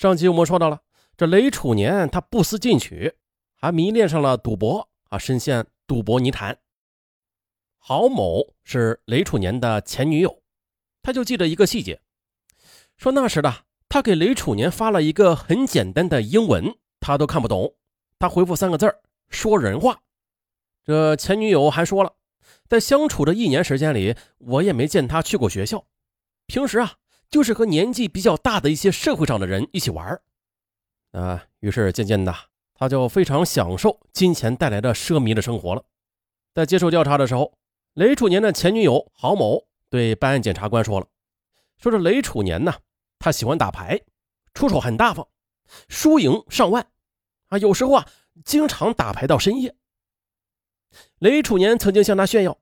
上集我们说到了，这雷楚年他不思进取，还迷恋上了赌博啊，深陷赌博泥潭。郝某是雷楚年的前女友，他就记得一个细节，说那时的他给雷楚年发了一个很简单的英文，他都看不懂，他回复三个字说人话。这前女友还说了，在相处的一年时间里，我也没见他去过学校，平时啊。就是和年纪比较大的一些社会上的人一起玩啊，于是渐渐的，他就非常享受金钱带来的奢靡的生活了。在接受调查的时候，雷楚年的前女友郝某对办案检察官说了：“说这雷楚年呢，他喜欢打牌，出手很大方，输赢上万，啊，有时候啊，经常打牌到深夜。”雷楚年曾经向他炫耀，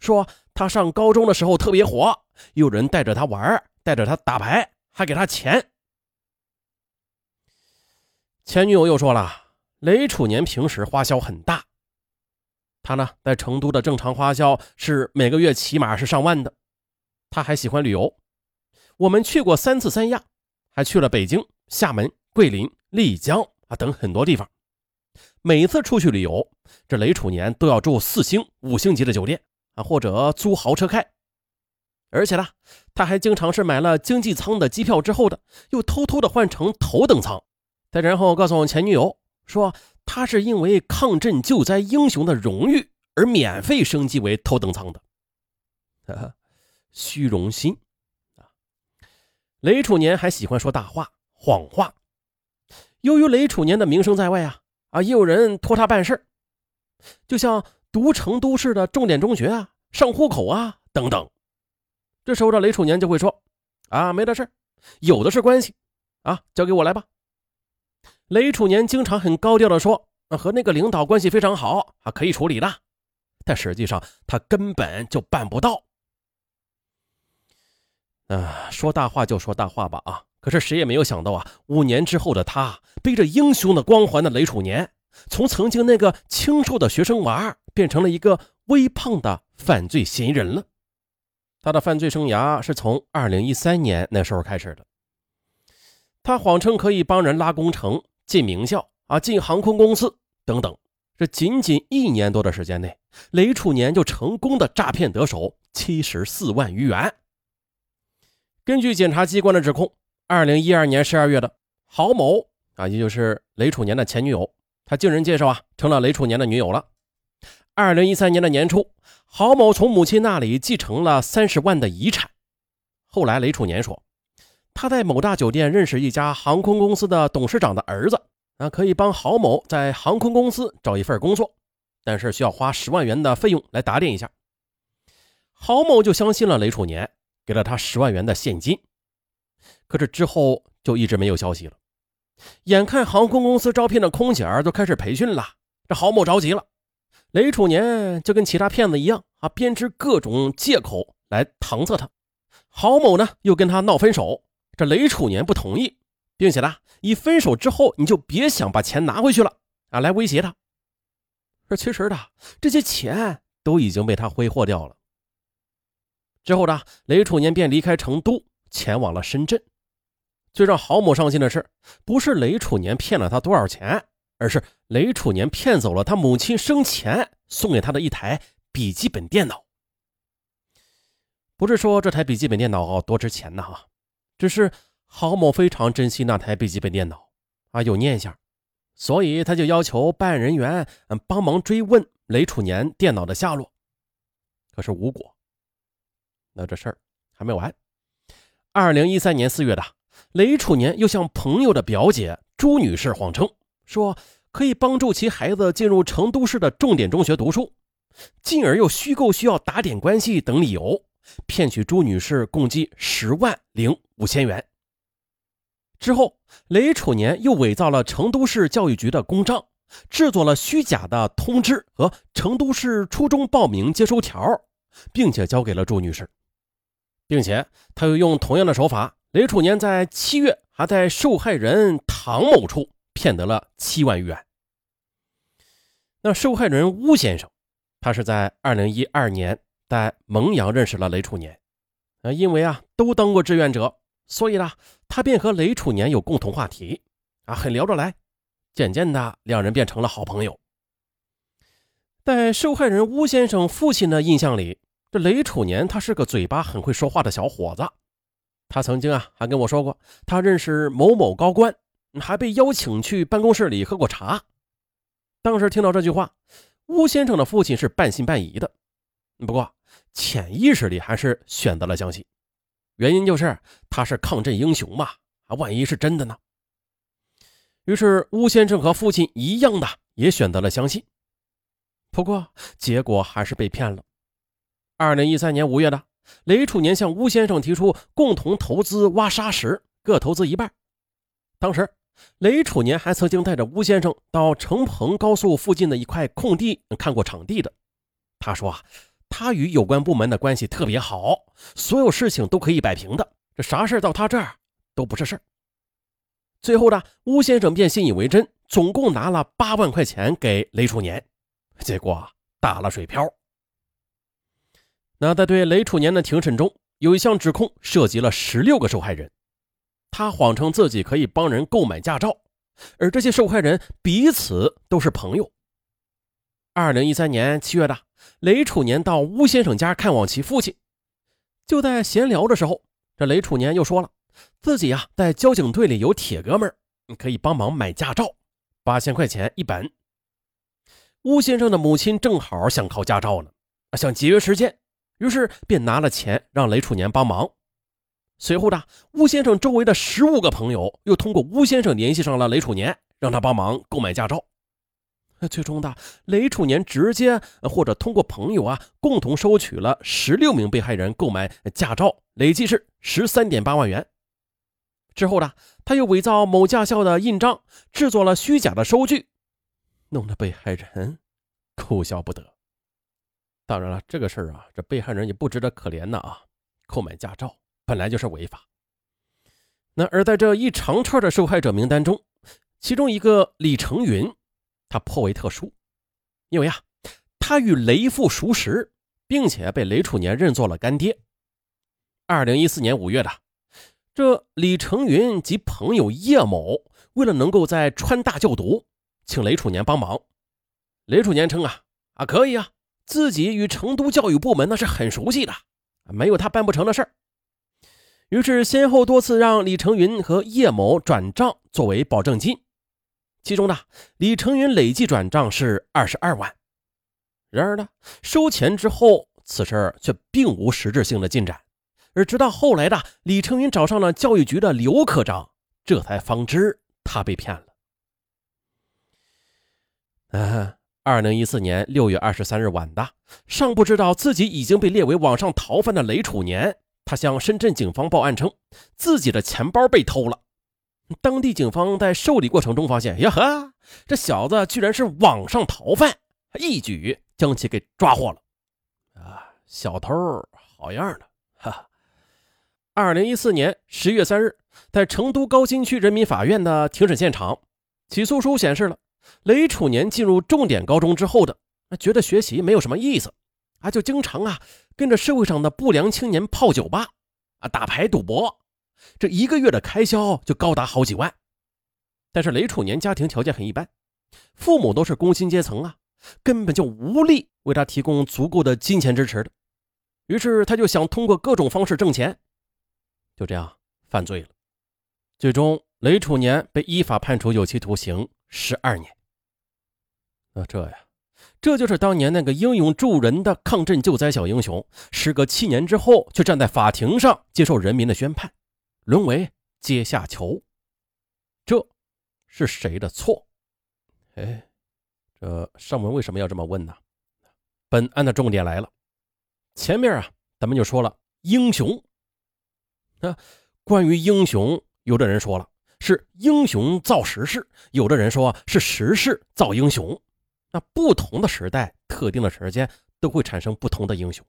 说他上高中的时候特别火，有人带着他玩带着他打牌，还给他钱。前女友又说了，雷楚年平时花销很大。他呢，在成都的正常花销是每个月起码是上万的。他还喜欢旅游，我们去过三次三亚，还去了北京、厦门、桂林、丽江啊等很多地方。每次出去旅游，这雷楚年都要住四星、五星级的酒店啊，或者租豪车开。而且呢，他还经常是买了经济舱的机票之后的，又偷偷的换成头等舱，再然后告诉我前女友说，他是因为抗震救灾英雄的荣誉而免费升级为头等舱的。虚荣心啊！雷楚年还喜欢说大话、谎话。由于雷楚年的名声在外啊，啊，也有人托他办事就像读成都市的重点中学啊、上户口啊等等。这时候的雷楚年就会说：“啊，没的事有的是关系，啊，交给我来吧。”雷楚年经常很高调的说：“和那个领导关系非常好，啊，可以处理的。”但实际上他根本就办不到。啊，说大话就说大话吧，啊！可是谁也没有想到啊，五年之后的他，背着英雄的光环的雷楚年，从曾经那个清瘦的学生娃，变成了一个微胖的犯罪嫌疑人了。他的犯罪生涯是从二零一三年那时候开始的。他谎称可以帮人拉工程、进名校啊、进航空公司等等。这仅仅一年多的时间内，雷楚年就成功的诈骗得手七十四万余元。根据检察机关的指控，二零一二年十二月的郝某啊，也就是雷楚年的前女友，他经人介绍啊，成了雷楚年的女友了。二零一三年的年初。郝某从母亲那里继承了三十万的遗产。后来，雷楚年说，他在某大酒店认识一家航空公司的董事长的儿子，啊，可以帮郝某在航空公司找一份工作，但是需要花十万元的费用来打点一下。郝某就相信了雷楚年，给了他十万元的现金。可是之后就一直没有消息了。眼看航空公司招聘的空姐儿都开始培训了，这郝某着急了。雷楚年就跟其他骗子一样啊，编织各种借口来搪塞他。郝某呢又跟他闹分手，这雷楚年不同意，并且呢以分手之后你就别想把钱拿回去了啊来威胁他。这其实的这些钱都已经被他挥霍掉了。之后呢，雷楚年便离开成都，前往了深圳。最让郝某伤心的是，不是雷楚年骗了他多少钱。而是雷楚年骗走了他母亲生前送给他的一台笔记本电脑。不是说这台笔记本电脑多值钱呢哈，只是郝某非常珍惜那台笔记本电脑啊，有念想，所以他就要求办案人员帮忙追问雷楚年电脑的下落，可是无果。那这事儿还没完。二零一三年四月的，雷楚年又向朋友的表姐朱女士谎称。说可以帮助其孩子进入成都市的重点中学读书，进而又虚构需要打点关系等理由，骗取朱女士共计十万零五千元。之后，雷楚年又伪造了成都市教育局的公章，制作了虚假的通知和成都市初中报名接收条，并且交给了朱女士，并且他又用同样的手法，雷楚年在七月还在受害人唐某处。骗得了七万余元。那受害人邬先生，他是在二零一二年在蒙阳认识了雷楚年，啊，因为啊都当过志愿者，所以呢，他便和雷楚年有共同话题，啊，很聊得来。渐渐的，两人变成了好朋友。在受害人巫先生父亲的印象里，这雷楚年他是个嘴巴很会说话的小伙子。他曾经啊，还跟我说过，他认识某某高官，还被邀请去办公室里喝过茶。当时听到这句话，吴先生的父亲是半信半疑的，不过潜意识里还是选择了相信。原因就是他是抗震英雄嘛，啊，万一是真的呢？于是吴先生和父亲一样的也选择了相信。不过结果还是被骗了。二零一三年五月的。雷楚年向吴先生提出共同投资挖沙石，各投资一半。当时，雷楚年还曾经带着巫先生到成彭高速附近的一块空地看过场地的。他说啊，他与有关部门的关系特别好，所有事情都可以摆平的，这啥事到他这儿都不是事儿。最后呢，巫先生便信以为真，总共拿了八万块钱给雷楚年，结果打了水漂。那在对雷楚年的庭审中，有一项指控涉及了十六个受害人，他谎称自己可以帮人购买驾照，而这些受害人彼此都是朋友。二零一三年七月的，雷楚年到巫先生家看望其父亲，就在闲聊的时候，这雷楚年又说了自己呀在交警队里有铁哥们儿，可以帮忙买驾照，八千块钱一本。巫先生的母亲正好想考驾照呢，想节约时间。于是便拿了钱让雷楚年帮忙。随后的巫先生周围的十五个朋友又通过巫先生联系上了雷楚年，让他帮忙购买驾照。最终的雷楚年直接或者通过朋友啊，共同收取了十六名被害人购买驾照，累计是十三点八万元。之后呢，他又伪造某驾校的印章，制作了虚假的收据，弄得被害人哭笑不得。当然了，这个事儿啊，这被害人也不值得可怜的啊。购买驾照本来就是违法。那而在这一长串的受害者名单中，其中一个李成云，他颇为特殊，因为啊，他与雷父熟识，并且被雷楚年认作了干爹。二零一四年五月的，这李成云及朋友叶某，为了能够在川大就读，请雷楚年帮忙。雷楚年称啊啊可以啊。自己与成都教育部门那是很熟悉的，没有他办不成的事儿。于是先后多次让李成云和叶某转账作为保证金，其中呢，李成云累计转账是二十二万。然而呢，收钱之后，此事却并无实质性的进展。而直到后来的李成云找上了教育局的刘科长，这才方知他被骗了。啊。二零一四年六月二十三日晚的，尚不知道自己已经被列为网上逃犯的雷楚年，他向深圳警方报案称自己的钱包被偷了。当地警方在受理过程中发现，呀呵，这小子居然是网上逃犯，一举将其给抓获了。啊，小偷好样的！哈。二零一四年十月三日，在成都高新区人民法院的庭审现场，起诉书显示了。雷楚年进入重点高中之后的，觉得学习没有什么意思，啊，就经常啊跟着社会上的不良青年泡酒吧，啊打牌赌博，这一个月的开销就高达好几万。但是雷楚年家庭条件很一般，父母都是工薪阶层啊，根本就无力为他提供足够的金钱支持的。于是他就想通过各种方式挣钱，就这样犯罪了。最终，雷楚年被依法判处有期徒刑十二年。那这呀，这就是当年那个英勇助人的抗震救灾小英雄，时隔七年之后，却站在法庭上接受人民的宣判，沦为阶下囚。这是谁的错？哎，这上文为什么要这么问呢？本案的重点来了，前面啊，咱们就说了英雄。啊，关于英雄，有的人说了是英雄造时势，有的人说是时势造英雄。那不同的时代、特定的时间都会产生不同的英雄。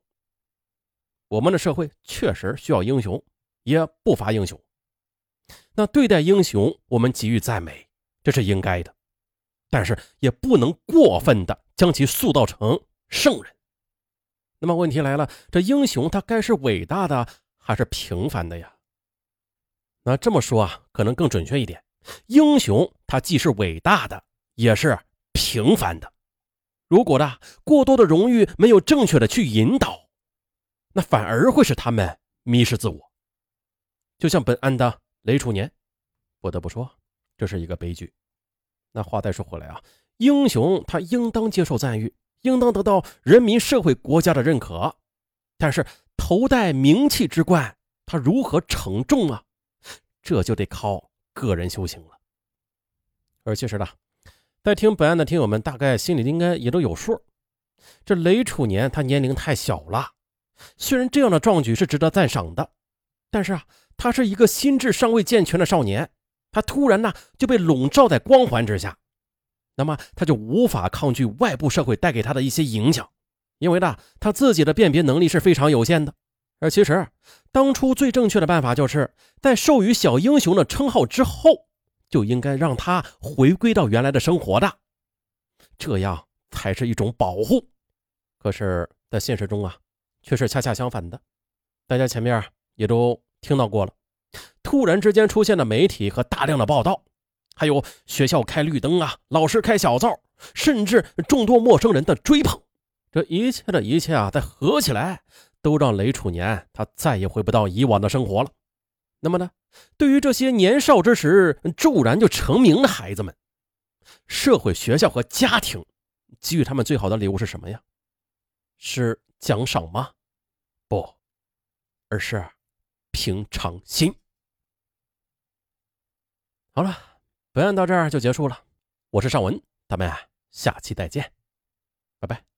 我们的社会确实需要英雄，也不乏英雄。那对待英雄，我们给予赞美，这是应该的，但是也不能过分的将其塑造成圣人。那么问题来了，这英雄他该是伟大的还是平凡的呀？那这么说啊，可能更准确一点。英雄他既是伟大的，也是平凡的。如果的过多的荣誉没有正确的去引导，那反而会使他们迷失自我。就像本案的雷楚年，不得不说，这是一个悲剧。那话再说回来啊，英雄他应当接受赞誉，应当得到人民、社会、国家的认可。但是头戴名气之冠，他如何承重啊？这就得靠个人修行了。而其实呢，在听本案的听友们，大概心里应该也都有数。这雷楚年他年龄太小了，虽然这样的壮举是值得赞赏的，但是啊，他是一个心智尚未健全的少年，他突然呢就被笼罩在光环之下，那么他就无法抗拒外部社会带给他的一些影响，因为呢他自己的辨别能力是非常有限的。而其实当初最正确的办法，就是在授予小英雄的称号之后。就应该让他回归到原来的生活的，这样才是一种保护。可是，在现实中啊，却是恰恰相反的。大家前面也都听到过了，突然之间出现的媒体和大量的报道，还有学校开绿灯啊，老师开小灶，甚至众多陌生人的追捧。这一切的一切啊，再合起来，都让雷楚年他再也回不到以往的生活了。那么呢？对于这些年少之时骤然就成名的孩子们，社会、学校和家庭给予他们最好的礼物是什么呀？是奖赏吗？不，而是平常心。好了，本案到这儿就结束了。我是尚文，咱们下期再见，拜拜。